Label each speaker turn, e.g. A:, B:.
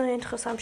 A: neue Infos am